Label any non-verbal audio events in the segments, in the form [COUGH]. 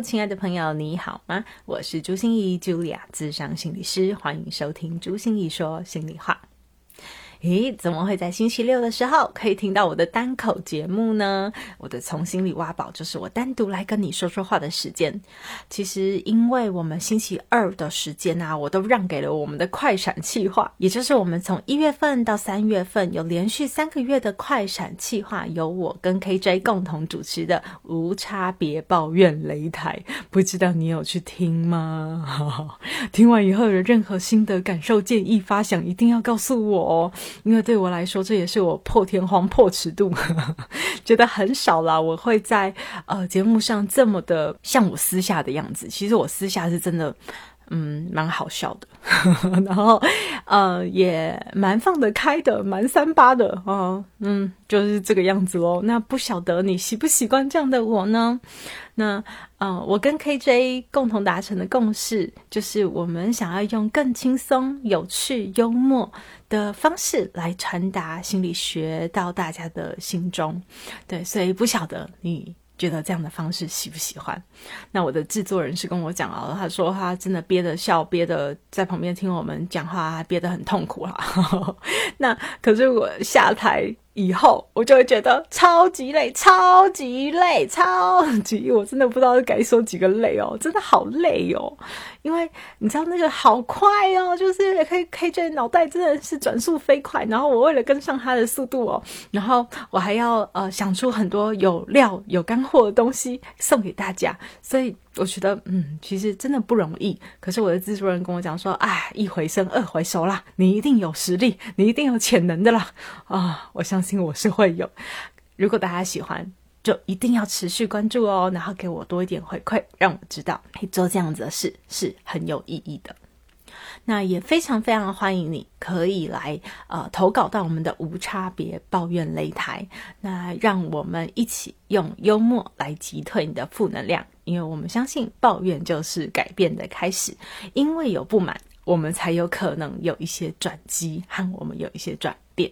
亲爱的朋友，你好吗？我是朱心怡，Julia，智商心理师，欢迎收听朱心怡说心里话。咦，怎么会在星期六的时候可以听到我的单口节目呢？我的从心里挖宝就是我单独来跟你说说话的时间。其实，因为我们星期二的时间啊，我都让给了我们的快闪计划，也就是我们从一月份到三月份有连续三个月的快闪计划，由我跟 KJ 共同主持的无差别抱怨擂台。不知道你有去听吗？[LAUGHS] 听完以后有任何心得、感受、建议、发想，一定要告诉我哦。因为对我来说，这也是我破天荒破尺度，[LAUGHS] 觉得很少啦。我会在呃节目上这么的像我私下的样子，其实我私下是真的。嗯，蛮好笑的，[LAUGHS] 然后呃也蛮放得开的，蛮三八的啊，嗯，就是这个样子哦。那不晓得你习不习惯这样的我呢？那呃，我跟 KJ 共同达成的共识就是，我们想要用更轻松、有趣、幽默的方式来传达心理学到大家的心中。对，所以不晓得你。觉得这样的方式喜不喜欢？那我的制作人是跟我讲啊，他说他真的憋着笑，憋得在旁边听我们讲话，憋得很痛苦啊。[LAUGHS] 那可是我下台。以后我就会觉得超级累，超级累，超级，我真的不知道该说几个累哦，真的好累哦，因为你知道那个好快哦，就是可以可以觉得脑袋真的是转速飞快，然后我为了跟上他的速度哦，然后我还要呃想出很多有料有干货的东西送给大家，所以。我觉得，嗯，其实真的不容易。可是我的制作人跟我讲说，哎，一回生，二回熟啦，你一定有实力，你一定有潜能的啦。啊，我相信我是会有。如果大家喜欢，就一定要持续关注哦，然后给我多一点回馈，让我知道做这样子的事是很有意义的。那也非常非常欢迎你，可以来呃投稿到我们的无差别抱怨擂台。那让我们一起用幽默来击退你的负能量，因为我们相信抱怨就是改变的开始。因为有不满，我们才有可能有一些转机和我们有一些转变。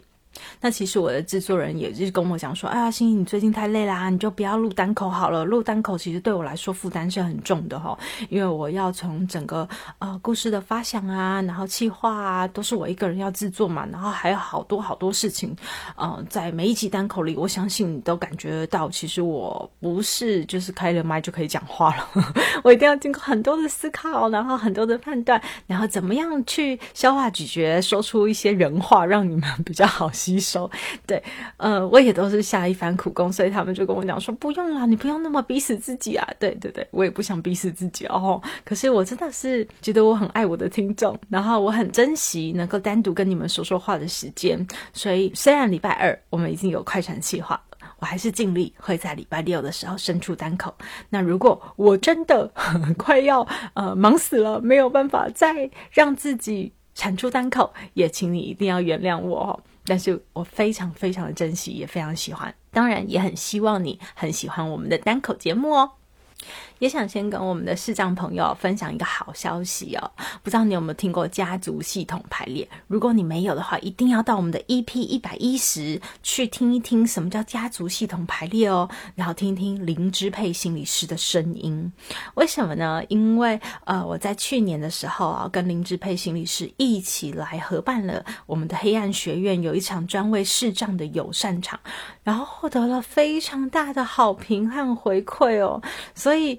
那其实我的制作人也是跟我讲说，哎呀，欣欣，你最近太累啦，你就不要录单口好了。录单口其实对我来说负担是很重的哈，因为我要从整个呃故事的发想啊，然后企划啊，都是我一个人要制作嘛，然后还有好多好多事情，呃，在每一集单口里，我相信你都感觉到，其实我不是就是开了麦就可以讲话了，[LAUGHS] 我一定要经过很多的思考，然后很多的判断，然后怎么样去消化咀嚼，说出一些人话，让你们比较好。吸收，[LAUGHS] 对，呃，我也都是下一番苦功，所以他们就跟我讲说，不用啦，你不用那么逼死自己啊，对对对，我也不想逼死自己哦。可是我真的是觉得我很爱我的听众，然后我很珍惜能够单独跟你们说说话的时间，所以虽然礼拜二我们已经有快闪计划，我还是尽力会在礼拜六的时候伸出单口。那如果我真的快要呃忙死了，没有办法再让自己产出单口，也请你一定要原谅我哦。但是我非常非常的珍惜，也非常喜欢，当然也很希望你很喜欢我们的单口节目哦。也想先跟我们的视障朋友分享一个好消息哦，不知道你有没有听过家族系统排列？如果你没有的话，一定要到我们的 EP 一百一十去听一听什么叫家族系统排列哦，然后听听林支配心理师的声音。为什么呢？因为呃，我在去年的时候啊，跟林支配心理师一起来合办了我们的黑暗学院有一场专为视障的友善场，然后获得了非常大的好评和回馈哦，所以。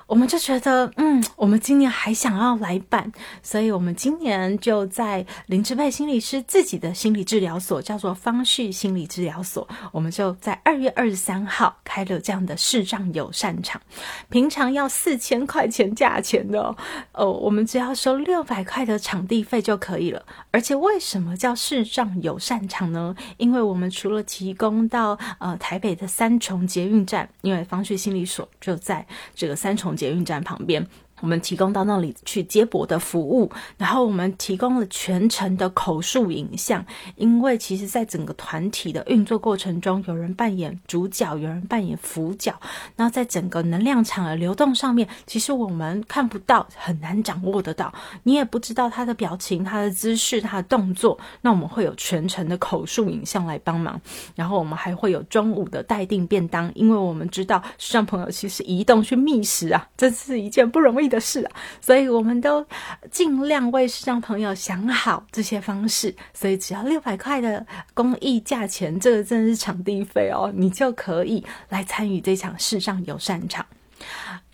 我们就觉得，嗯，我们今年还想要来办，所以我们今年就在林志佩心理师自己的心理治疗所，叫做方旭心理治疗所，我们就在二月二十三号开了这样的视障友善场。平常要四千块钱价钱的，哦，我们只要收六百块的场地费就可以了。而且为什么叫视障友善场呢？因为我们除了提供到呃台北的三重捷运站，因为方旭心理所就在这个三重。捷运站旁边，我们提供到那里去接驳的服务，然后我们提供了全程的口述影像，因为其实在整个团体的运作过程中，有人扮演主角，有人扮演辅角，然后在整个能量场的流动上面，其实我们看不到，很难掌握得到，你也不知道他的表情、他的姿势、他的动作，那我们会有全程的口述影像来帮忙，然后我们还会有中午的待定便当，因为我们知道视障朋友其实移动去觅食啊，这是一件不容易。的事啊，所以我们都尽量为视障朋友想好这些方式，所以只要六百块的公益价钱，这个真的是场地费哦，你就可以来参与这场视障友善场。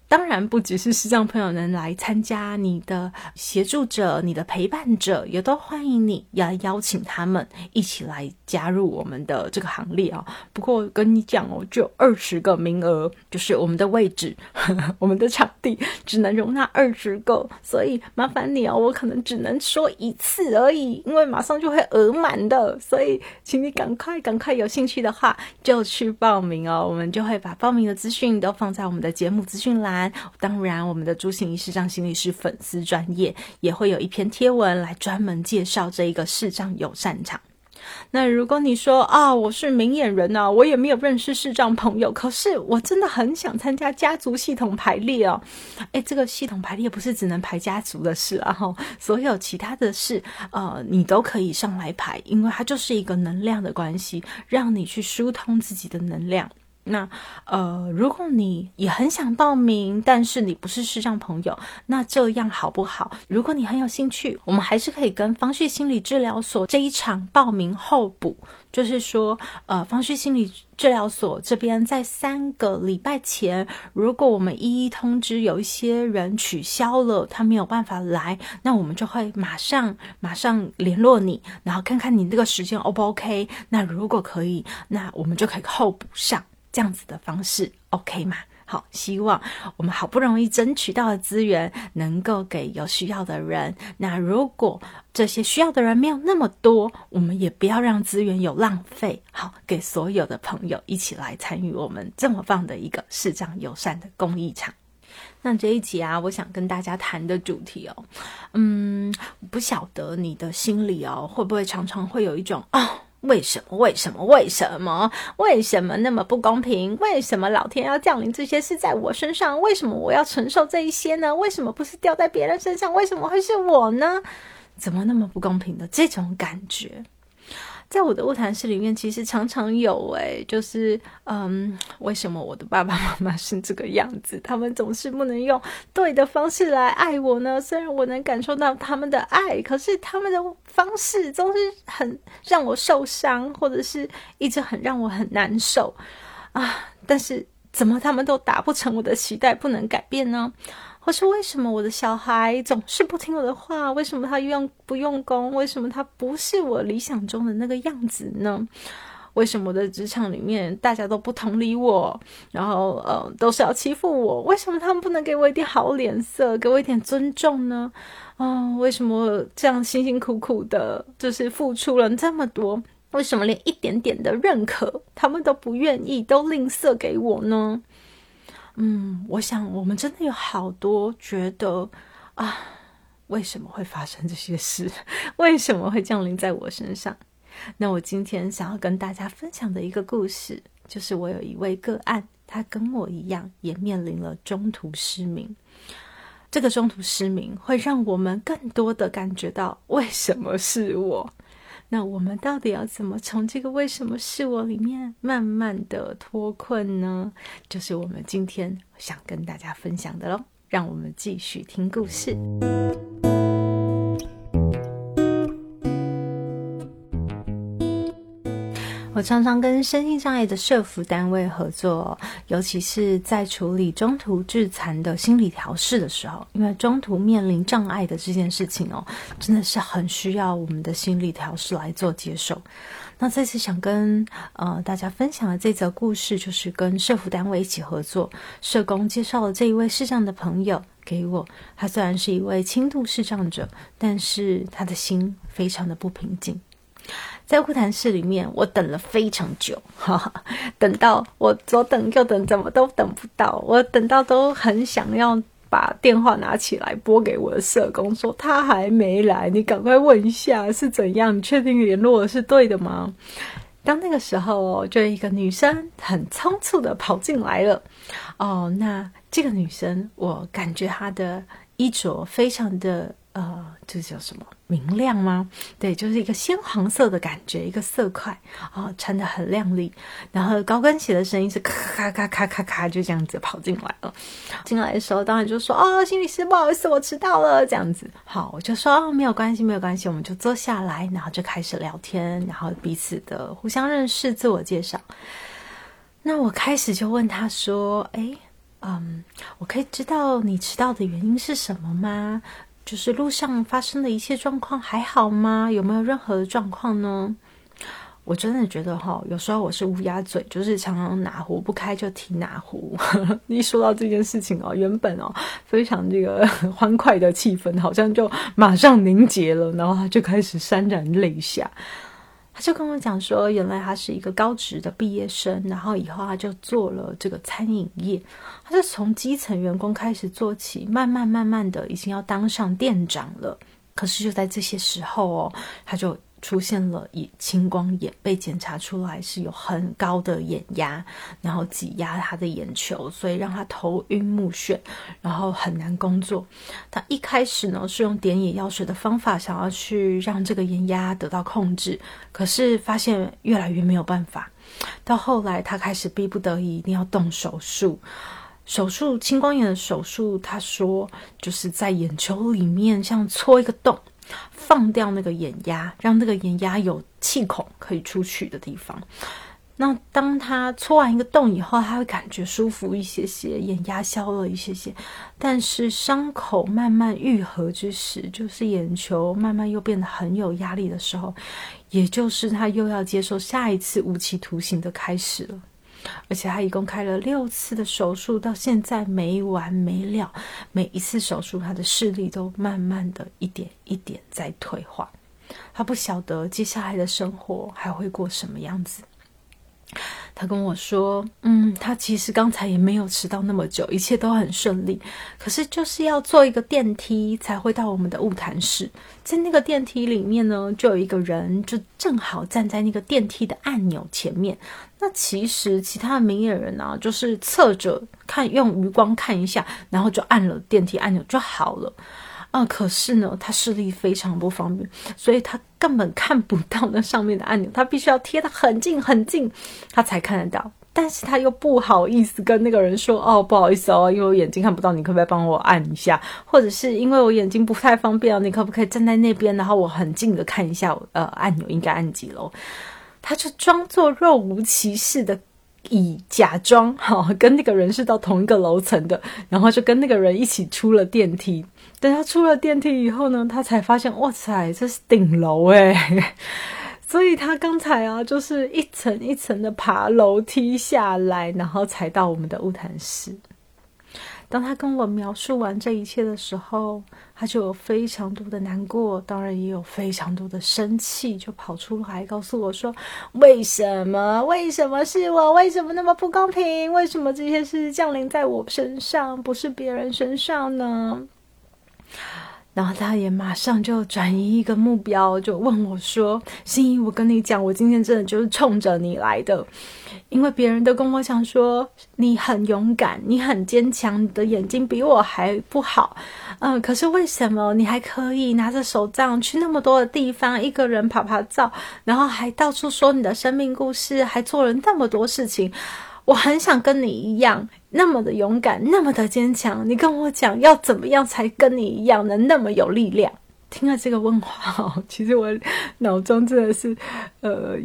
当然，不只是视障朋友能来参加，你的协助者、你的陪伴者也都欢迎你，要邀请他们一起来加入我们的这个行列啊。不过跟你讲哦，就二十个名额，就是我们的位置，[LAUGHS] 我们的场地只能容纳二十个，所以麻烦你哦，我可能只能说一次而已，因为马上就会额满的，所以请你赶快、赶快有兴趣的话就去报名哦，我们就会把报名的资讯都放在我们的节目资讯栏。当然，我们的朱行仪视障心理师粉丝专业也会有一篇贴文来专门介绍这一个视障友善场。那如果你说啊，我是明眼人呐，我也没有认识视障朋友，可是我真的很想参加家族系统排列哦。诶，这个系统排列不是只能排家族的事啊，哈，所有其他的事，呃，你都可以上来排，因为它就是一个能量的关系，让你去疏通自己的能量。那呃，如果你也很想报名，但是你不是视障朋友，那这样好不好？如果你很有兴趣，我们还是可以跟方旭心理治疗所这一场报名候补，就是说，呃，方旭心理治疗所这边在三个礼拜前，如果我们一一通知有一些人取消了，他没有办法来，那我们就会马上马上联络你，然后看看你这个时间 O 不 OK？那如果可以，那我们就可以候补上。这样子的方式，OK 吗？好，希望我们好不容易争取到的资源能够给有需要的人。那如果这些需要的人没有那么多，我们也不要让资源有浪费。好，给所有的朋友一起来参与我们这么棒的一个视障友善的公益场。那这一集啊，我想跟大家谈的主题哦，嗯，不晓得你的心里哦，会不会常常会有一种啊？为什么？为什么？为什么？为什么那么不公平？为什么老天要降临这些事在我身上？为什么我要承受这一些呢？为什么不是掉在别人身上？为什么会是我呢？怎么那么不公平的这种感觉？在我的物谈室里面，其实常常有诶，就是嗯，为什么我的爸爸妈妈是这个样子？他们总是不能用对的方式来爱我呢？虽然我能感受到他们的爱，可是他们的方式总是很让我受伤，或者是一直很让我很难受啊！但是怎么他们都达不成我的期待，不能改变呢？或是为什么我的小孩总是不听我的话？为什么他用不用功？为什么他不是我理想中的那个样子呢？为什么我的职场里面大家都不同理我？然后呃，都是要欺负我？为什么他们不能给我一点好脸色，给我一点尊重呢？啊，为什么这样辛辛苦苦的，就是付出了这么多，为什么连一点点的认可他们都不愿意，都吝啬给我呢？嗯，我想我们真的有好多觉得啊，为什么会发生这些事？[LAUGHS] 为什么会降临在我身上？那我今天想要跟大家分享的一个故事，就是我有一位个案，他跟我一样，也面临了中途失明。这个中途失明会让我们更多的感觉到，为什么是我？那我们到底要怎么从这个“为什么是我”里面慢慢的脱困呢？就是我们今天想跟大家分享的喽。让我们继续听故事。我常常跟身心障碍的社服单位合作，尤其是在处理中途致残的心理调试的时候，因为中途面临障碍的这件事情哦，真的是很需要我们的心理调试来做接受。那这次想跟呃大家分享的这则故事，就是跟社服单位一起合作，社工介绍了这一位视障的朋友给我。他虽然是一位轻度视障者，但是他的心非常的不平静。在会谈室里面，我等了非常久，哈哈，等到我左等右等，怎么都等不到。我等到都很想要把电话拿起来拨给我的社工，说他还没来，你赶快问一下是怎样？你确定联络的是对的吗？当那个时候，就一个女生很仓促的跑进来了。哦，那这个女生，我感觉她的衣着非常的。呃，这叫什么明亮吗？对，就是一个鲜黄色的感觉，一个色块啊，穿的很亮丽。然后高跟鞋的声音是咔咔咔咔咔咔，就这样子跑进来了。进来的时候，当然就说：“哦，心理师，不好意思，我迟到了。”这样子，好，我就说：“哦，没有关系，没有关系。”我们就坐下来，然后就开始聊天，然后彼此的互相认识，自我介绍。那我开始就问他说：“哎，嗯，我可以知道你迟到的原因是什么吗？”就是路上发生的一切状况还好吗？有没有任何的状况呢？我真的觉得哈，有时候我是乌鸦嘴，就是常常哪壶不开就提哪壶。[LAUGHS] 一说到这件事情哦，原本哦非常这个 [LAUGHS] 欢快的气氛，好像就马上凝结了，然后他就开始潸然泪下。他就跟我讲说，原来他是一个高职的毕业生，然后以后他就做了这个餐饮业，他是从基层员工开始做起，慢慢慢慢的已经要当上店长了。可是就在这些时候哦，他就。出现了以青光眼被检查出来是有很高的眼压，然后挤压他的眼球，所以让他头晕目眩，然后很难工作。他一开始呢是用点眼药水的方法想要去让这个眼压得到控制，可是发现越来越没有办法。到后来他开始逼不得已一定要动手术，手术青光眼的手术，他说就是在眼球里面像戳一个洞。放掉那个眼压，让那个眼压有气孔可以出去的地方。那当他戳完一个洞以后，他会感觉舒服一些些，眼压消了一些些。但是伤口慢慢愈合之时，就是眼球慢慢又变得很有压力的时候，也就是他又要接受下一次无期徒刑的开始了。而且他一共开了六次的手术，到现在没完没了。每一次手术，他的视力都慢慢的一点一点在退化。他不晓得接下来的生活还会过什么样子。他跟我说：“嗯，他其实刚才也没有迟到那么久，一切都很顺利。可是就是要坐一个电梯才会到我们的物谈室，在那个电梯里面呢，就有一个人就正好站在那个电梯的按钮前面。那其实其他的明眼人呢，就是侧着看，用余光看一下，然后就按了电梯按钮就好了。”啊，可是呢，他视力非常不方便，所以他根本看不到那上面的按钮，他必须要贴得很近很近，他才看得到。但是他又不好意思跟那个人说：“哦，不好意思哦，因为我眼睛看不到，你可不可以帮我按一下？或者是因为我眼睛不太方便你可不可以站在那边，然后我很近的看一下，呃，按钮应该按几楼？”他就装作若无其事的。以假装 [LAUGHS] 哈跟那个人是到同一个楼层的，然后就跟那个人一起出了电梯。等他出了电梯以后呢，他才发现，哇塞，这是顶楼诶！[LAUGHS] 所以他刚才啊，就是一层一层的爬楼梯下来，然后才到我们的物谈室。当他跟我描述完这一切的时候，他就有非常多的难过，当然也有非常多的生气，就跑出来告诉我说：“为什么？为什么是我？为什么那么不公平？为什么这些事降临在我身上，不是别人身上呢？”然后他也马上就转移一个目标，就问我说：“心怡，我跟你讲，我今天真的就是冲着你来的，因为别人都跟我讲说你很勇敢，你很坚强，你的眼睛比我还不好，嗯，可是为什么你还可以拿着手杖去那么多的地方，一个人跑跑照，然后还到处说你的生命故事，还做了那么多事情？我很想跟你一样。”那么的勇敢，那么的坚强，你跟我讲要怎么样才跟你一样能那么有力量？听了这个问话，其实我脑中真的是呃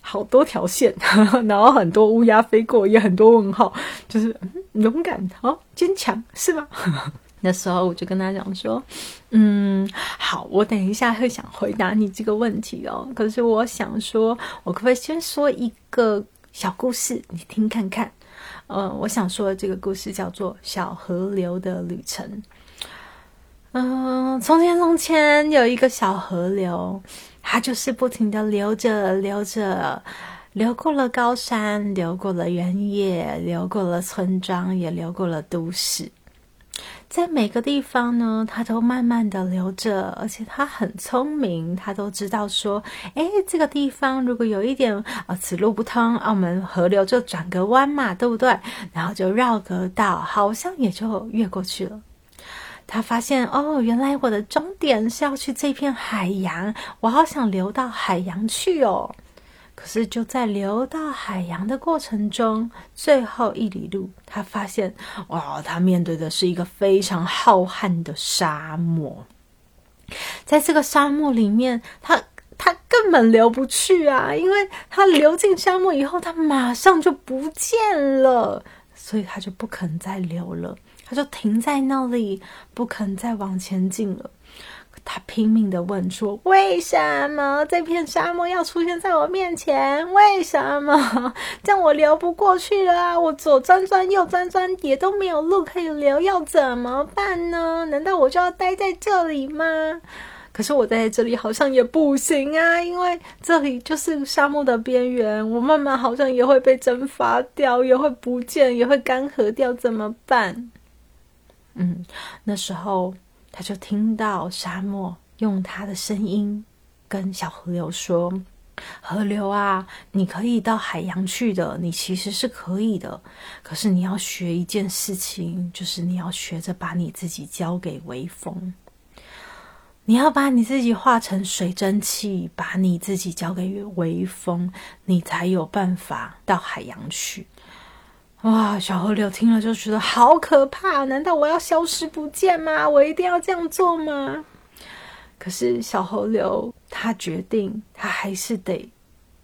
好多条线，[LAUGHS] 然后很多乌鸦飞过，也很多问号，就是勇敢好坚强是吗？[LAUGHS] 那时候我就跟他讲说，嗯，好，我等一下会想回答你这个问题哦。可是我想说，我可不可以先说一个小故事，你听看看？嗯，我想说的这个故事叫做《小河流的旅程》。嗯，从前从前有一个小河流，它就是不停的流着流着，流过了高山，流过了原野，流过了村庄，也流过了都市。在每个地方呢，它都慢慢的流着，而且它很聪明，它都知道说，哎，这个地方如果有一点啊，此路不通，啊，我们河流就转个弯嘛，对不对？然后就绕个道，好像也就越过去了。他发现哦，原来我的终点是要去这片海洋，我好想流到海洋去哦。可是就在流到海洋的过程中，最后一里路，他发现哇，他面对的是一个非常浩瀚的沙漠。在这个沙漠里面，他他根本流不去啊，因为他流进沙漠以后，他马上就不见了，所以他就不肯再流了。他就停在那里，不肯再往前进了。他拼命的问说：“为什么这片沙漠要出现在我面前？为什么 [LAUGHS] 这样我流不过去了？我左钻钻，右钻钻，也都没有路可以流，要怎么办呢？难道我就要待在这里吗？”可是我待在这里好像也不行啊，因为这里就是沙漠的边缘，我慢慢好像也会被蒸发掉，也会不见，也会干涸掉，怎么办？嗯，那时候他就听到沙漠用他的声音跟小河流说：“河流啊，你可以到海洋去的，你其实是可以的。可是你要学一件事情，就是你要学着把你自己交给微风，你要把你自己化成水蒸气，把你自己交给微风，你才有办法到海洋去。”哇！小河流听了就觉得好可怕，难道我要消失不见吗？我一定要这样做吗？可是小河流他决定，他还是得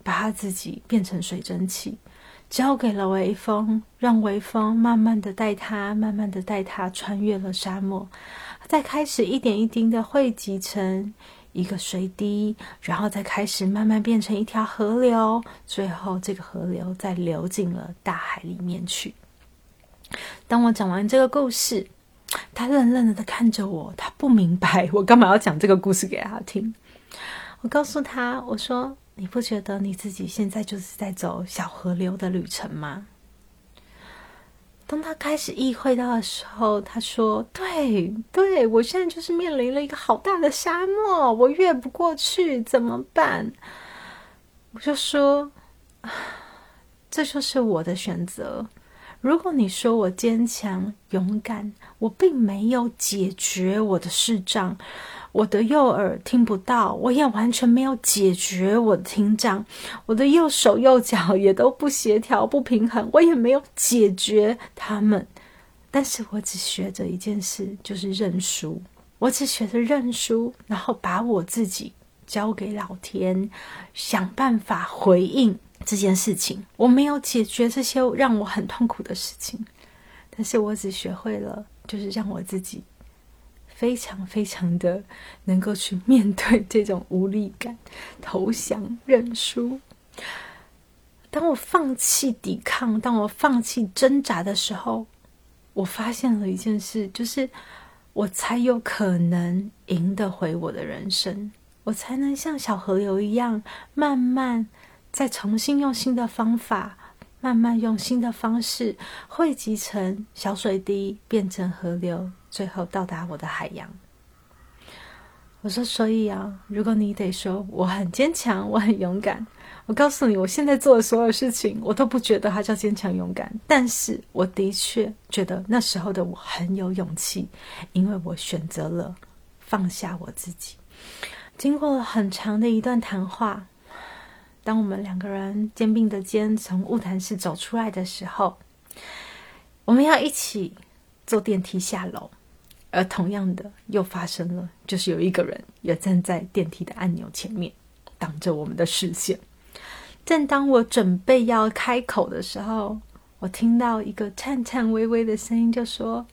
把他自己变成水蒸气，交给了微风，让微风慢慢的带他，慢慢的带他穿越了沙漠，再开始一点一滴的汇集成。一个水滴，然后再开始慢慢变成一条河流，最后这个河流再流进了大海里面去。当我讲完这个故事，他愣愣的看着我，他不明白我干嘛要讲这个故事给他听。我告诉他，我说：“你不觉得你自己现在就是在走小河流的旅程吗？”当他开始意会到的时候，他说：“对，对我现在就是面临了一个好大的沙漠，我越不过去，怎么办？”我就说：“ [SIGHS] 这就是我的选择。如果你说我坚强勇敢，我并没有解决我的视障。”我的右耳听不到，我也完全没有解决我的听障，我的右手右脚也都不协调不平衡，我也没有解决他们。但是我只学着一件事，就是认输。我只学着认输，然后把我自己交给老天，想办法回应这件事情。我没有解决这些让我很痛苦的事情，但是我只学会了，就是让我自己。非常非常的能够去面对 [LAUGHS] 这种无力感，投降认输。当我放弃抵抗，当我放弃挣扎的时候，我发现了一件事，就是我才有可能赢得回我的人生，我才能像小河流一样，慢慢再重新用新的方法，慢慢用新的方式汇集成小水滴，变成河流。最后到达我的海洋。我说：“所以啊，如果你得说我很坚强，我很勇敢，我告诉你，我现在做的所有事情，我都不觉得它叫坚强勇敢。但是我的确觉得那时候的我很有勇气，因为我选择了放下我自己。经过很长的一段谈话，当我们两个人肩并着肩从物谈室走出来的时候，我们要一起坐电梯下楼。”而同样的又发生了，就是有一个人也站在电梯的按钮前面，挡着我们的视线。正当我准备要开口的时候，我听到一个颤颤巍巍的声音，就说：“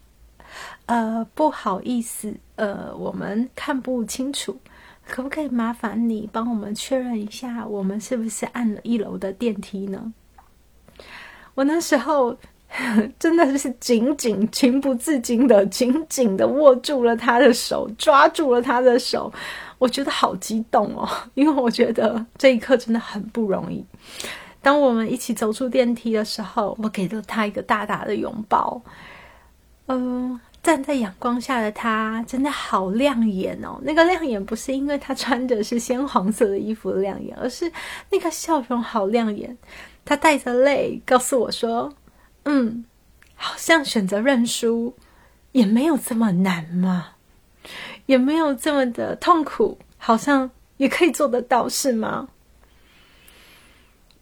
呃，不好意思，呃，我们看不清楚，可不可以麻烦你帮我们确认一下，我们是不是按了一楼的电梯呢？”我那时候。[LAUGHS] 真的是紧紧、情不自禁的、紧紧的握住了他的手，抓住了他的手。我觉得好激动哦，[LAUGHS] 因为我觉得这一刻真的很不容易。当我们一起走出电梯的时候，我给了他一个大大的拥抱。嗯，站在阳光下的他真的好亮眼哦！那个亮眼不是因为他穿的是鲜黄色的衣服亮眼，而是那个笑容好亮眼。他带着泪告诉我说：“嗯，好像选择认输也没有这么难嘛，也没有这么的痛苦，好像也可以做得到，是吗？”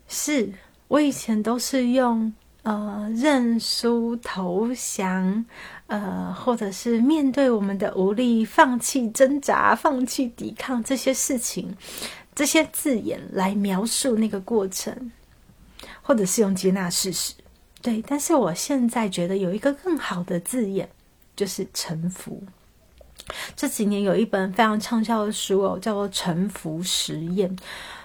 是我以前都是用。呃，认输、投降，呃，或者是面对我们的无力、放弃挣扎、放弃抵抗这些事情，这些字眼来描述那个过程，或者是用接纳事实。对，但是我现在觉得有一个更好的字眼，就是臣服。这几年有一本非常畅销的书哦，叫做《臣服实验》，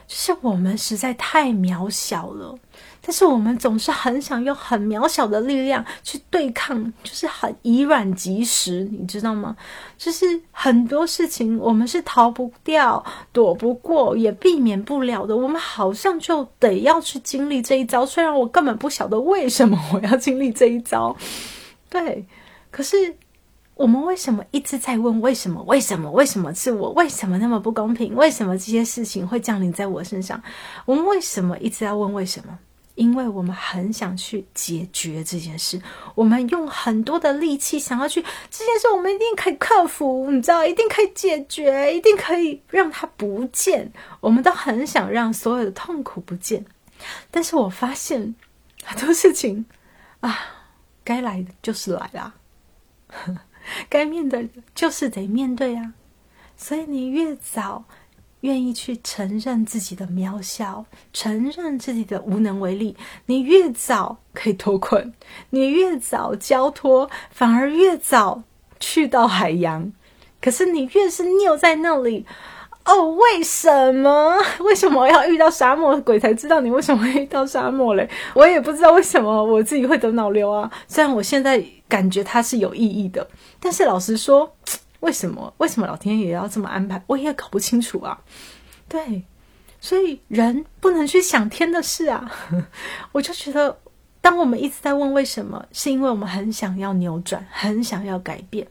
就是我们实在太渺小了。但是我们总是很想用很渺小的力量去对抗，就是很以软击石，你知道吗？就是很多事情我们是逃不掉、躲不过、也避免不了的。我们好像就得要去经历这一招，虽然我根本不晓得为什么我要经历这一招。对，可是我们为什么一直在问为什么？为什么？为什么是我？为什么那么不公平？为什么这些事情会降临在我身上？我们为什么一直要问为什么？因为我们很想去解决这件事，我们用很多的力气想要去这件事，我们一定可以克服，你知道，一定可以解决，一定可以让它不见。我们都很想让所有的痛苦不见，但是我发现很多事情啊，该来的就是来啦，[LAUGHS] 该面对的就是得面对啊。所以你越早。愿意去承认自己的渺小，承认自己的无能为力。你越早可以脱困，你越早交托，反而越早去到海洋。可是你越是拗在那里，哦，为什么？为什么要遇到沙漠？鬼才知道你为什么会遇到沙漠嘞！我也不知道为什么我自己会得脑瘤啊。虽然我现在感觉它是有意义的，但是老实说。为什么？为什么老天爷要这么安排？我也搞不清楚啊。对，所以人不能去想天的事啊。[LAUGHS] 我就觉得，当我们一直在问为什么，是因为我们很想要扭转，很想要改变。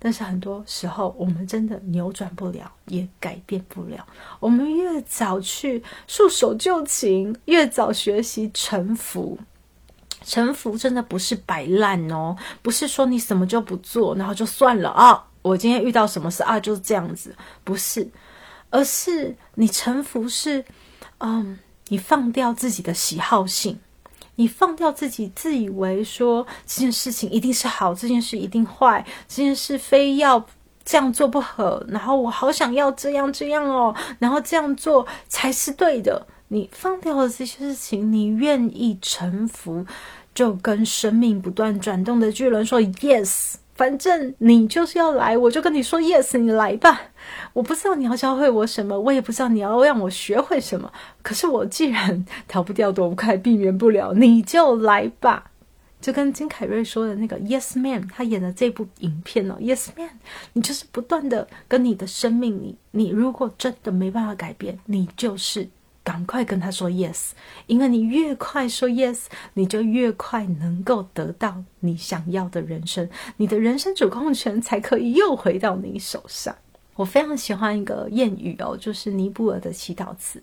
但是很多时候，我们真的扭转不了，也改变不了。我们越早去束手就擒，越早学习臣服。臣服真的不是摆烂哦，不是说你什么就不做，然后就算了啊。我今天遇到什么事啊？就是这样子，不是，而是你臣服，是，嗯，你放掉自己的喜好性，你放掉自己自以为说这件事情一定是好，这件事一定坏，这件事非要这样做不可，然后我好想要这样这样哦，然后这样做才是对的。你放掉了这些事情，你愿意臣服，就跟生命不断转动的巨轮说 yes。反正你就是要来，我就跟你说 yes，你来吧。我不知道你要教会我什么，我也不知道你要让我学会什么。可是我既然逃不掉、躲不开、避免不了，你就来吧。就跟金凯瑞说的那个 yes man，他演的这部影片哦，yes man，你就是不断的跟你的生命，你你如果真的没办法改变，你就是。赶快跟他说 yes，因为你越快说 yes，你就越快能够得到你想要的人生，你的人生主控权才可以又回到你手上。我非常喜欢一个谚语哦，就是尼泊尔的祈祷词，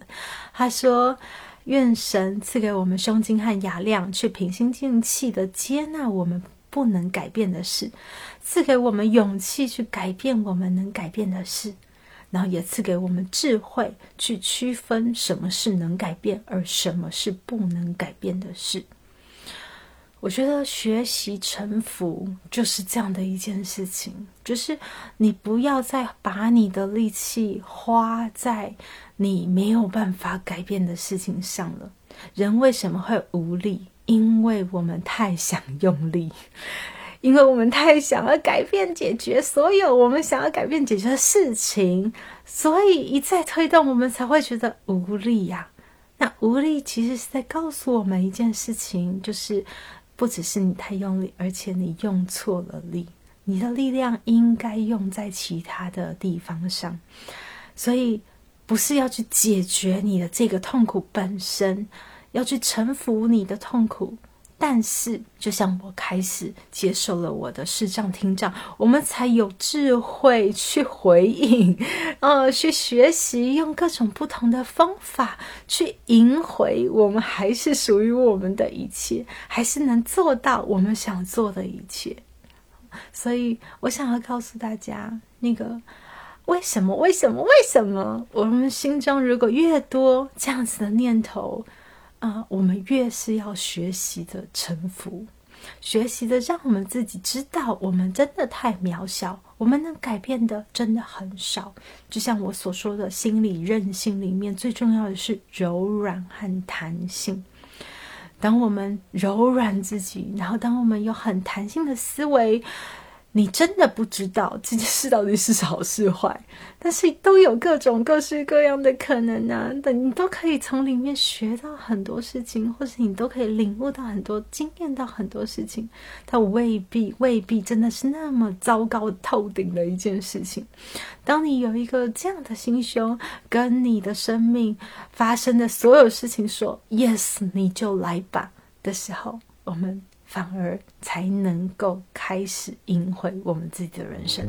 他说：“愿神赐给我们胸襟和雅量，去平心静气的接纳我们不能改变的事，赐给我们勇气去改变我们能改变的事。”然后也赐给我们智慧，去区分什么是能改变，而什么是不能改变的事。我觉得学习臣服就是这样的一件事情，就是你不要再把你的力气花在你没有办法改变的事情上了。人为什么会无力？因为我们太想用力。因为我们太想要改变、解决所有我们想要改变、解决的事情，所以一再推动，我们才会觉得无力呀。那无力其实是在告诉我们一件事情，就是不只是你太用力，而且你用错了力，你的力量应该用在其他的地方上。所以，不是要去解决你的这个痛苦本身，要去臣服你的痛苦。但是，就像我开始接受了我的视障听障，我们才有智慧去回应，[LAUGHS] 呃，去学习，用各种不同的方法去赢回我们还是属于我们的一切，还是能做到我们想做的一切。所以，我想要告诉大家，那个为什么？为什么？为什么？我们心中如果越多这样子的念头。啊，我们越是要学习的臣服，学习的让我们自己知道，我们真的太渺小，我们能改变的真的很少。就像我所说的，心理韧性里面最重要的是柔软和弹性。当我们柔软自己，然后当我们有很弹性的思维。你真的不知道这件事到底是好是坏，但是都有各种各式各样的可能啊！等你都可以从里面学到很多事情，或是你都可以领悟到很多、经验到很多事情。它未必未必真的是那么糟糕透顶的一件事情。当你有一个这样的心胸，跟你的生命发生的所有事情说 “yes”，你就来吧的时候，我们。反而才能够开始赢回我们自己的人生。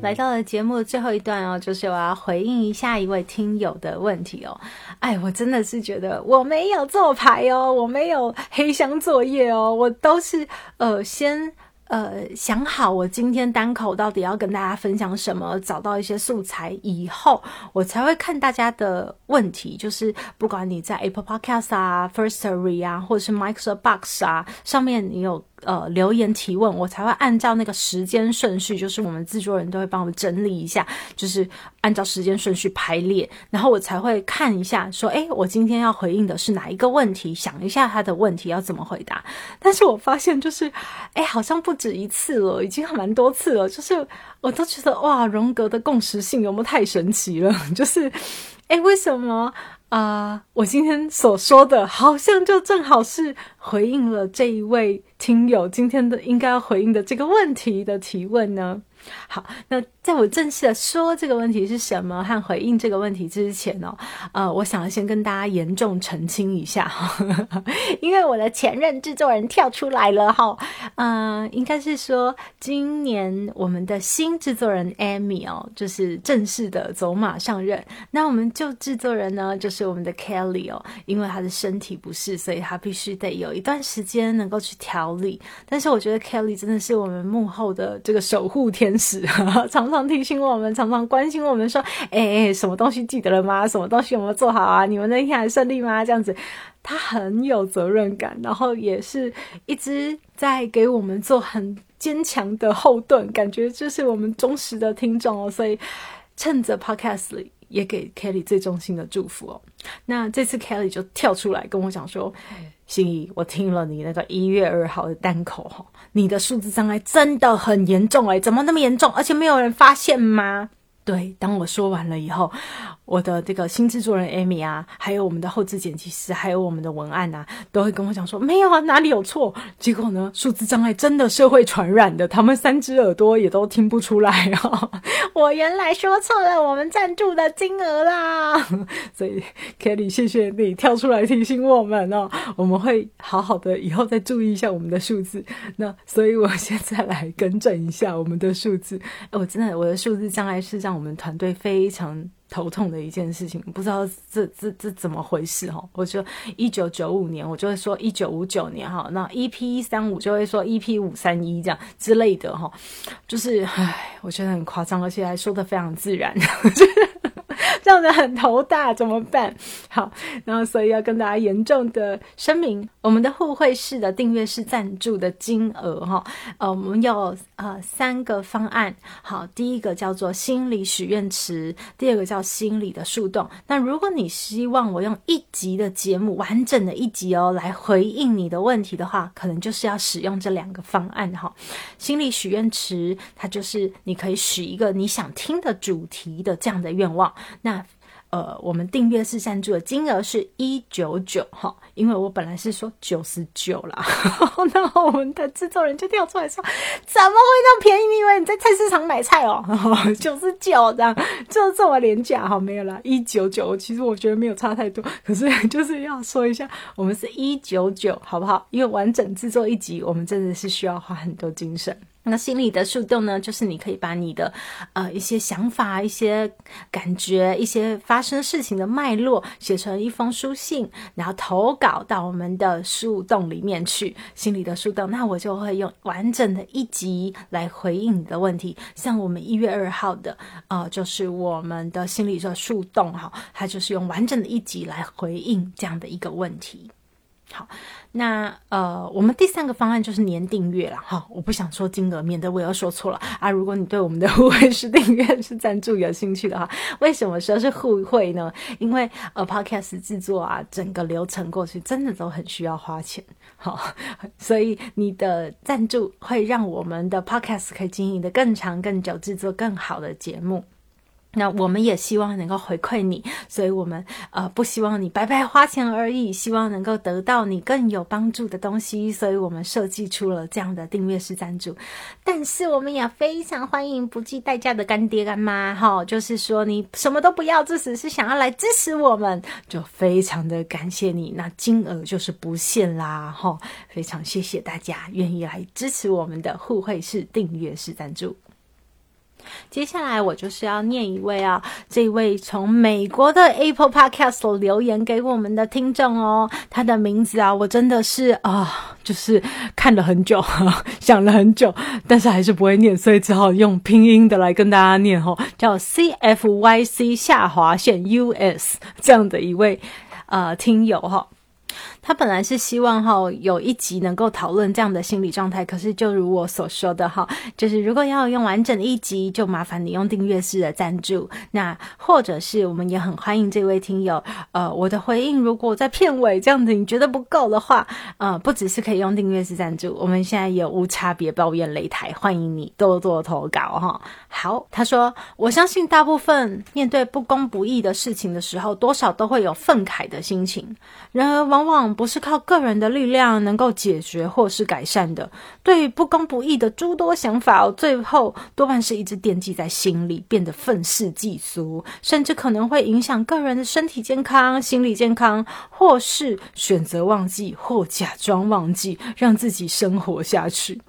来到了节目的最后一段哦，就是我要回应一下一位听友的问题哦。哎，我真的是觉得我没有做牌哦，我没有黑箱作业哦，我都是呃先。呃，想好我今天单口到底要跟大家分享什么，找到一些素材以后，我才会看大家的问题。就是不管你在 Apple Podcast 啊、Firstory 啊，或者是 Microsoft Box 啊上面，你有。呃，留言提问，我才会按照那个时间顺序，就是我们制作人都会帮我们整理一下，就是按照时间顺序排列，然后我才会看一下，说，哎，我今天要回应的是哪一个问题，想一下他的问题要怎么回答。但是我发现，就是，哎，好像不止一次了，已经蛮多次了，就是我都觉得，哇，荣格的共识性有没有太神奇了？就是，[LAUGHS] 哎，为什么？啊，我今天所说的，好像就正好是回应了这一位听友今天的应该要回应的这个问题的提问呢。好，那在我正式的说这个问题是什么和回应这个问题之前呢，呃，我想要先跟大家严重澄清一下哈，[LAUGHS] 因为我的前任制作人跳出来了哈，嗯，应该是说今年我们的新制作人 Amy 哦，就是正式的走马上任。那我们旧制作人呢，就是我们的 Kelly 哦，因为他的身体不适，所以他必须得有一段时间能够去调理。但是我觉得 Kelly 真的是我们幕后的这个守护天。使 [LAUGHS] 常常提醒我们，常常关心我们，说：“哎，什么东西记得了吗？什么东西有没有做好啊？你们那天还顺利吗？”这样子，他很有责任感，然后也是一直在给我们做很坚强的后盾，感觉就是我们忠实的听众哦。所以趁着 Podcast 里也给 Kelly 最衷心的祝福哦。那这次 Kelly 就跳出来跟我讲说。心怡，我听了你那个一月二号的单口哈，你的数字障碍真的很严重哎，怎么那么严重？而且没有人发现吗？对，当我说完了以后。我的这个新制作人 Amy 啊，还有我们的后置剪辑师，还有我们的文案啊，都会跟我讲说没有啊，哪里有错？结果呢，数字障碍真的是会传染的，他们三只耳朵也都听不出来啊。[LAUGHS] 我原来说错了，我们赞助的金额啦。[LAUGHS] 所以 Kelly，谢谢你跳出来提醒我们哦，我们会好好的以后再注意一下我们的数字。那所以我现在来更正一下我们的数字。我真的我的数字障碍是让我们团队非常。头痛的一件事情，不知道这这这怎么回事哈？我就一九九五年，我就会说一九五九年哈，那 EP 一三五就会说 EP 五三一这样之类的哈，就是唉，我觉得很夸张，而且还说的非常自然。[LAUGHS] 这样子很头大，怎么办？[LAUGHS] 好，然后所以要跟大家严重的声明，我们的互惠式的订阅式赞助的金额哈，呃，我们有呃三个方案。好，第一个叫做心理许愿池，第二个叫心理的树洞。那如果你希望我用一集的节目，完整的一集哦，来回应你的问题的话，可能就是要使用这两个方案哈。心理许愿池，它就是你可以许一个你想听的主题的这样的愿望。那呃，我们订阅式赞助的金额是一九九哈，因为我本来是说九十九啦，[LAUGHS] 然后我们的制作人就跳出来说，怎么会那么便宜？你以为你在菜市场买菜哦？[LAUGHS] 九十九这样就这么廉价哈？没有啦，一九九，其实我觉得没有差太多，[LAUGHS] 可是就是要说一下，我们是一九九，好不好？因为完整制作一集，我们真的是需要花很多精神。那心里的树洞呢，就是你可以把你的呃一些想法、一些感觉、一些发生事情的脉络写成一封书信，然后投稿到我们的树洞里面去。心里的树洞，那我就会用完整的一集来回应你的问题。像我们一月二号的，呃，就是我们的心理的树洞哈，它就是用完整的一集来回应这样的一个问题。好。那呃，我们第三个方案就是年订阅了哈，我不想说金额，免得我又说错了啊。如果你对我们的互惠式订阅是赞助有兴趣的话，[LAUGHS] 为什么说是互惠呢？因为呃，podcast 制作啊，整个流程过去真的都很需要花钱，[LAUGHS] 好，所以你的赞助会让我们的 podcast 可以经营的更长、更久，制作更好的节目。那我们也希望能够回馈你，所以我们呃不希望你白白花钱而已，希望能够得到你更有帮助的东西，所以我们设计出了这样的订阅式赞助。但是我们也非常欢迎不计代价的干爹干妈，哈，就是说你什么都不要，只是想要来支持我们，就非常的感谢你。那金额就是不限啦，哈，非常谢谢大家愿意来支持我们的互惠式订阅式赞助。接下来我就是要念一位啊，这位从美国的 Apple Podcast 留言给我们的听众哦，他的名字啊，我真的是啊，就是看了很久，[LAUGHS] 想了很久，但是还是不会念，所以只好用拼音的来跟大家念哦，叫 C F Y C 下划线 U S 这样的一位呃听友哈。他本来是希望哈有一集能够讨论这样的心理状态，可是就如我所说的哈，就是如果要用完整的一集，就麻烦你用订阅式的赞助。那或者是我们也很欢迎这位听友，呃，我的回应如果在片尾这样子你觉得不够的话，呃，不只是可以用订阅式赞助，我们现在也无差别抱怨擂台，欢迎你多多投稿哈。好，他说我相信大部分面对不公不义的事情的时候，多少都会有愤慨的心情，然而往往。不是靠个人的力量能够解决或是改善的。对于不公不义的诸多想法，最后多半是一直惦记在心里，变得愤世嫉俗，甚至可能会影响个人的身体健康、心理健康，或是选择忘记或假装忘记，让自己生活下去。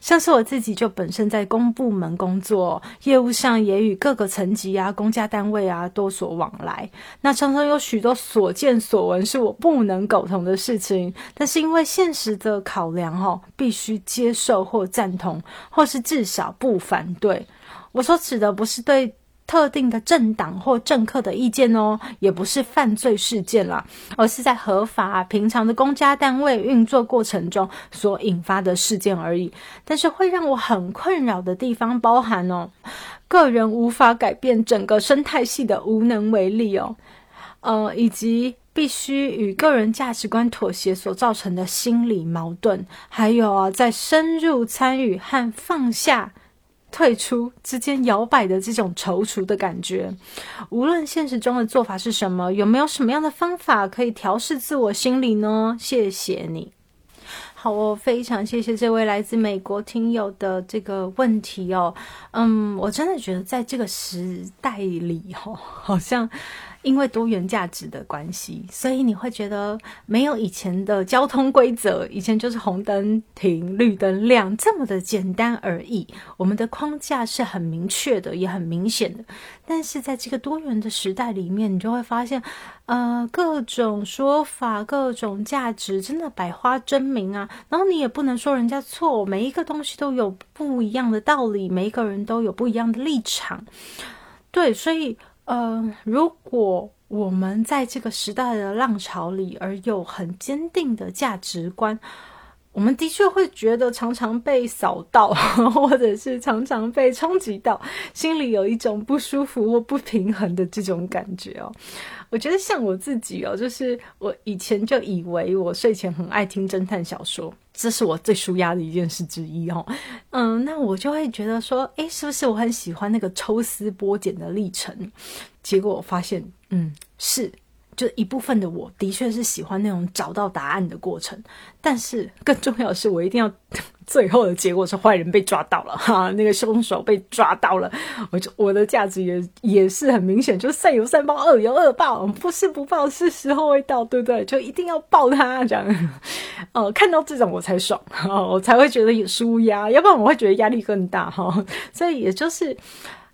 像是我自己就本身在公部门工作，业务上也与各个层级啊、公家单位啊多所往来，那常常有许多所见所闻是我不能苟同的事情，但是因为现实的考量，哦，必须接受或赞同，或是至少不反对。我所指的不是对。特定的政党或政客的意见哦，也不是犯罪事件啦，而是在合法平常的公家单位运作过程中所引发的事件而已。但是会让我很困扰的地方包含哦，个人无法改变整个生态系的无能为力哦，呃，以及必须与个人价值观妥协所造成的心理矛盾，还有啊，在深入参与和放下。退出之间摇摆的这种踌躇的感觉，无论现实中的做法是什么，有没有什么样的方法可以调试自我心理呢？谢谢你。好，我非常谢谢这位来自美国听友的这个问题哦。嗯，我真的觉得在这个时代里，哦，好像。因为多元价值的关系，所以你会觉得没有以前的交通规则，以前就是红灯停、绿灯亮这么的简单而已。我们的框架是很明确的，也很明显的。但是在这个多元的时代里面，你就会发现，呃，各种说法、各种价值真的百花争鸣啊。然后你也不能说人家错，每一个东西都有不一样的道理，每一个人都有不一样的立场。对，所以。呃，如果我们在这个时代的浪潮里，而有很坚定的价值观，我们的确会觉得常常被扫到，或者是常常被冲击到，心里有一种不舒服或不平衡的这种感觉哦。我觉得像我自己哦，就是我以前就以为我睡前很爱听侦探小说，这是我最舒压的一件事之一哦。嗯，那我就会觉得说，诶，是不是我很喜欢那个抽丝剥茧的历程？结果我发现嗯，是。就一部分的我的确是喜欢那种找到答案的过程，但是更重要的是，我一定要 [LAUGHS] 最后的结果是坏人被抓到了哈，那个凶手被抓到了，[LAUGHS] 我就我的价值也也是很明显，就善有善报，恶有恶报，不是不报，是时候未到，对不对？就一定要报他这样，[LAUGHS] 哦，看到这种我才爽，我才会觉得有舒压，要不然我会觉得压力更大哈，所以也就是。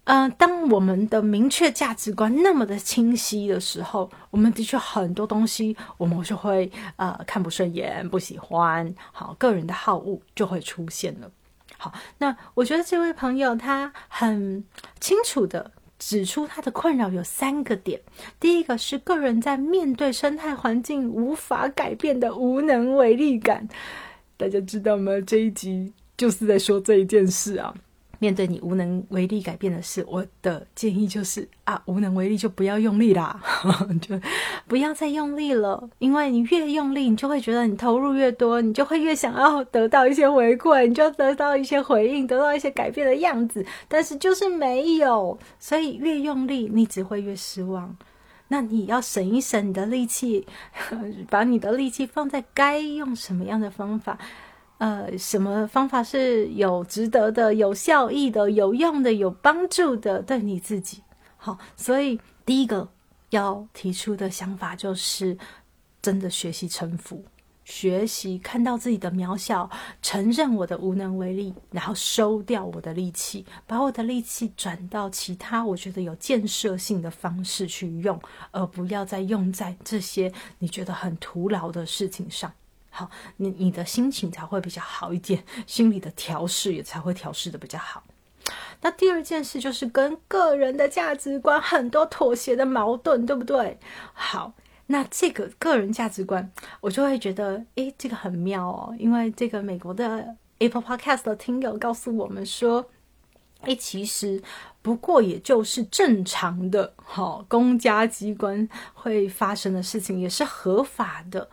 嗯，当我们的明确价值观那么的清晰的时候，我们的确很多东西我们就会呃看不顺眼、不喜欢，好，个人的好恶就会出现了。好，那我觉得这位朋友他很清楚的指出他的困扰有三个点，第一个是个人在面对生态环境无法改变的无能为力感，大家知道吗？这一集就是在说这一件事啊。面对你无能为力改变的事，我的建议就是啊，无能为力就不要用力啦，[LAUGHS] 就不要再用力了。因为你越用力，你就会觉得你投入越多，你就会越想要得到一些回馈，你就得到一些回应，得到一些改变的样子。但是就是没有，所以越用力，你只会越失望。那你要省一省你的力气，[LAUGHS] 把你的力气放在该用什么样的方法。呃，什么方法是有值得的、有效益的、有用的、有帮助的？对你自己好，所以第一个要提出的想法就是，真的学习臣服，学习看到自己的渺小，承认我的无能为力，然后收掉我的力气，把我的力气转到其他我觉得有建设性的方式去用，而不要再用在这些你觉得很徒劳的事情上。好，你你的心情才会比较好一点，心理的调试也才会调试的比较好。那第二件事就是跟个人的价值观很多妥协的矛盾，对不对？好，那这个个人价值观，我就会觉得，诶，这个很妙哦，因为这个美国的 Apple Podcast 的听友告诉我们说，诶，其实不过也就是正常的，好，公家机关会发生的事情，也是合法的。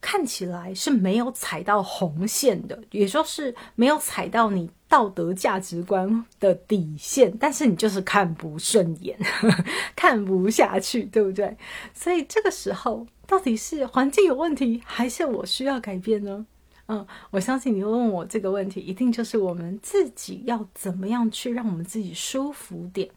看起来是没有踩到红线的，也就是没有踩到你道德价值观的底线，但是你就是看不顺眼呵呵，[LAUGHS] 看不下去，对不对？所以这个时候，到底是环境有问题，还是我需要改变呢？嗯，我相信你问我这个问题，一定就是我们自己要怎么样去让我们自己舒服点。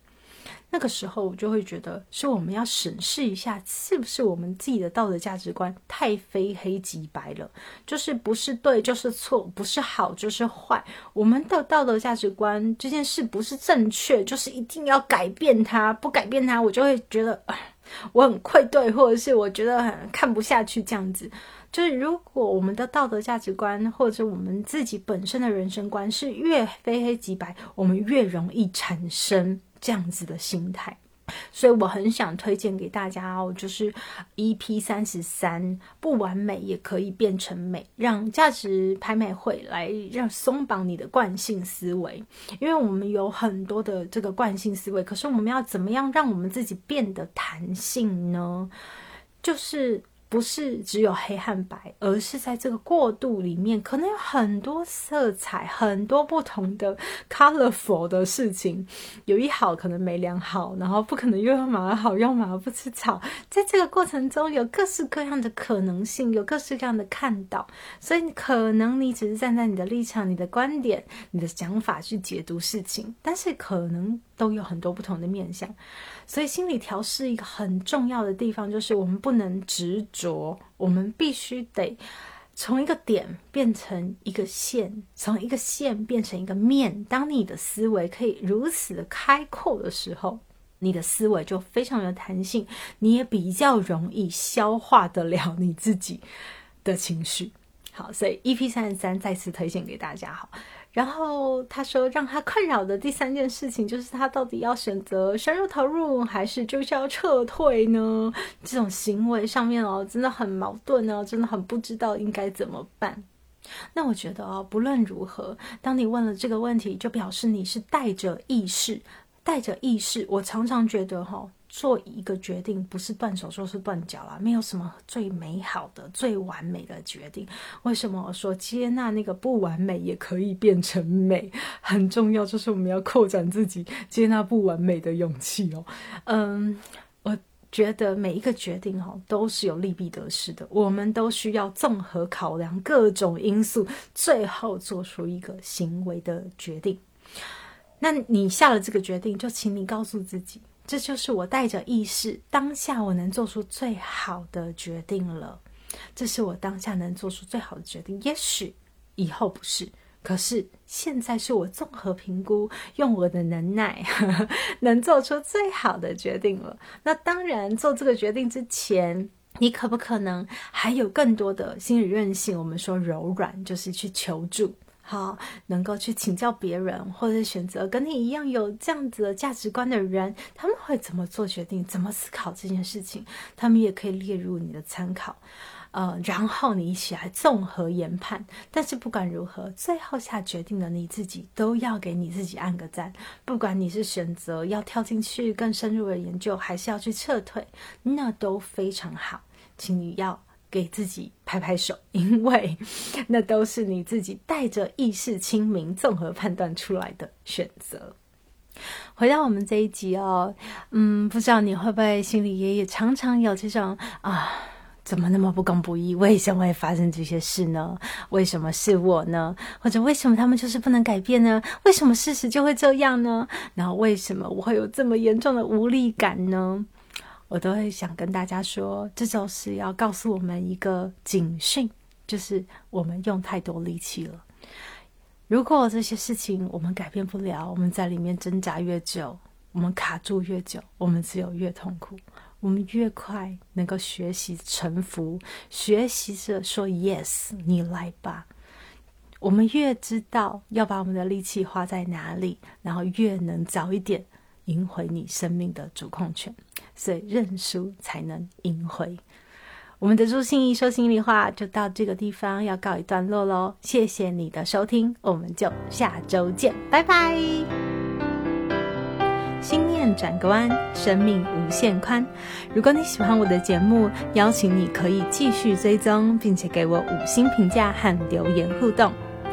那个时候，我就会觉得是我们要审视一下，是不是我们自己的道德价值观太非黑即白了，就是不是对就是错，不是好就是坏。我们的道德价值观这件事不是正确，就是一定要改变它，不改变它，我就会觉得 [SIGHS] 我很愧对，或者是我觉得很看不下去这样子。就是如果我们的道德价值观，或者我们自己本身的人生观是越非黑即白，我们越容易产生。这样子的心态，所以我很想推荐给大家哦，就是 EP 三十三，不完美也可以变成美，让价值拍卖会来让松绑你的惯性思维，因为我们有很多的这个惯性思维，可是我们要怎么样让我们自己变得弹性呢？就是。不是只有黑和白，而是在这个过渡里面，可能有很多色彩、很多不同的 colorful 的事情。有一好可能没两好，然后不可能又要马儿好，又要马儿不吃草。在这个过程中，有各式各样的可能性，有各式各样的看到。所以，可能你只是站在你的立场、你的观点、你的想法去解读事情，但是可能都有很多不同的面向。所以，心理调试一个很重要的地方，就是我们不能执，着我们必须得从一个点变成一个线，从一个线变成一个面。当你的思维可以如此的开阔的时候，你的思维就非常有弹性，你也比较容易消化得了你自己的情绪。好，所以 EP 三十三再次推荐给大家。好。然后他说，让他困扰的第三件事情就是他到底要选择深入投入，还是就是要撤退呢？这种行为上面哦，真的很矛盾哦，真的很不知道应该怎么办。那我觉得哦，不论如何，当你问了这个问题，就表示你是带着意识，带着意识。我常常觉得哈。做一个决定，不是断手就是断脚啦，没有什么最美好的、最完美的决定。为什么我说接纳那个不完美也可以变成美？很重要，就是我们要扩展自己接纳不完美的勇气哦。嗯，我觉得每一个决定哦都是有利弊得失的，我们都需要综合考量各种因素，最后做出一个行为的决定。那你下了这个决定，就请你告诉自己，这就是我带着意识当下我能做出最好的决定了。这是我当下能做出最好的决定。也许以后不是，可是现在是我综合评估，用我的能耐 [LAUGHS] 能做出最好的决定了。那当然，做这个决定之前，你可不可能还有更多的心理韧性？我们说柔软，就是去求助。好，能够去请教别人，或者选择跟你一样有这样子的价值观的人，他们会怎么做决定，怎么思考这件事情，他们也可以列入你的参考。呃，然后你一起来综合研判。但是不管如何，最后下决定的你自己都要给你自己按个赞。不管你是选择要跳进去更深入的研究，还是要去撤退，那都非常好，请你要。给自己拍拍手，[LAUGHS] 因为那都是你自己带着意识清明、综合判断出来的选择。回到我们这一集哦，嗯，不知道你会不会心里也也常常有这种啊，怎么那么不公不义？为什么会发生这些事呢？为什么是我呢？或者为什么他们就是不能改变呢？为什么事实就会这样呢？然后为什么我会有这么严重的无力感呢？我都会想跟大家说，这就是要告诉我们一个警讯，就是我们用太多力气了。如果这些事情我们改变不了，我们在里面挣扎越久，我们卡住越久，我们只有越痛苦。我们越快能够学习臣服，学习着说 “yes”，你来吧。我们越知道要把我们的力气花在哪里，然后越能早一点。赢回你生命的主控权，所以认输才能赢回。我们的朱心怡说心里话就到这个地方要告一段落喽，谢谢你的收听，我们就下周见，拜拜。心念转个弯，生命无限宽。如果你喜欢我的节目，邀请你可以继续追踪，并且给我五星评价和留言互动。